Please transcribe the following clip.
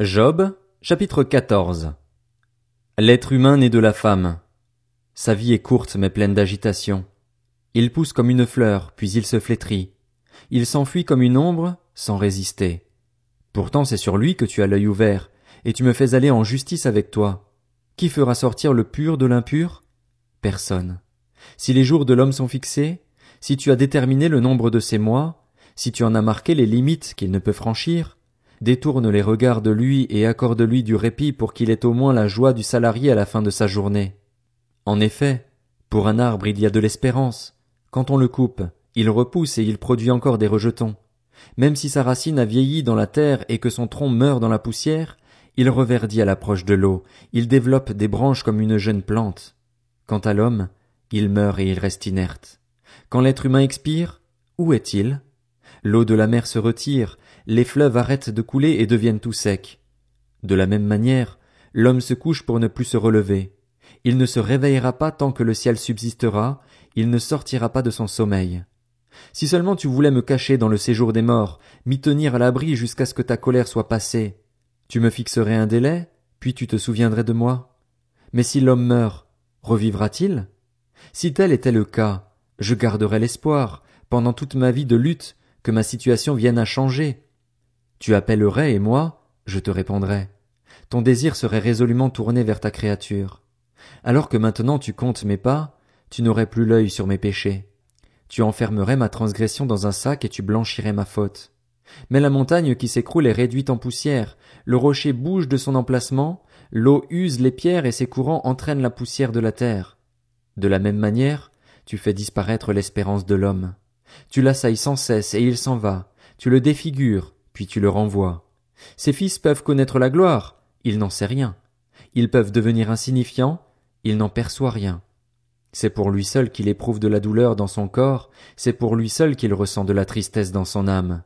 Job, chapitre 14 L'être humain naît de la femme. Sa vie est courte mais pleine d'agitation. Il pousse comme une fleur, puis il se flétrit. Il s'enfuit comme une ombre, sans résister. Pourtant c'est sur lui que tu as l'œil ouvert, et tu me fais aller en justice avec toi. Qui fera sortir le pur de l'impur? Personne. Si les jours de l'homme sont fixés, si tu as déterminé le nombre de ses mois, si tu en as marqué les limites qu'il ne peut franchir, détourne les regards de lui et accorde-lui du répit pour qu'il ait au moins la joie du salarié à la fin de sa journée. En effet, pour un arbre il y a de l'espérance. Quand on le coupe, il repousse et il produit encore des rejetons. Même si sa racine a vieilli dans la terre et que son tronc meurt dans la poussière, il reverdit à l'approche de l'eau, il développe des branches comme une jeune plante. Quant à l'homme, il meurt et il reste inerte. Quand l'être humain expire, où est-il? L'eau de la mer se retire, les fleuves arrêtent de couler et deviennent tout secs. De la même manière, l'homme se couche pour ne plus se relever. Il ne se réveillera pas tant que le ciel subsistera, il ne sortira pas de son sommeil. Si seulement tu voulais me cacher dans le séjour des morts, m'y tenir à l'abri jusqu'à ce que ta colère soit passée, tu me fixerais un délai, puis tu te souviendrais de moi. Mais si l'homme meurt, revivra-t-il? Si tel était le cas, je garderais l'espoir, pendant toute ma vie de lutte, que ma situation vienne à changer. Tu appellerais et moi, je te répondrais. Ton désir serait résolument tourné vers ta créature. Alors que maintenant tu comptes mes pas, tu n'aurais plus l'œil sur mes péchés. Tu enfermerais ma transgression dans un sac et tu blanchirais ma faute. Mais la montagne qui s'écroule est réduite en poussière, le rocher bouge de son emplacement, l'eau use les pierres et ses courants entraînent la poussière de la terre. De la même manière, tu fais disparaître l'espérance de l'homme. Tu l'assailles sans cesse et il s'en va. Tu le défigures, puis tu le renvoies. Ses fils peuvent connaître la gloire, il n'en sait rien. Ils peuvent devenir insignifiants, il n'en perçoit rien. C'est pour lui seul qu'il éprouve de la douleur dans son corps, c'est pour lui seul qu'il ressent de la tristesse dans son âme.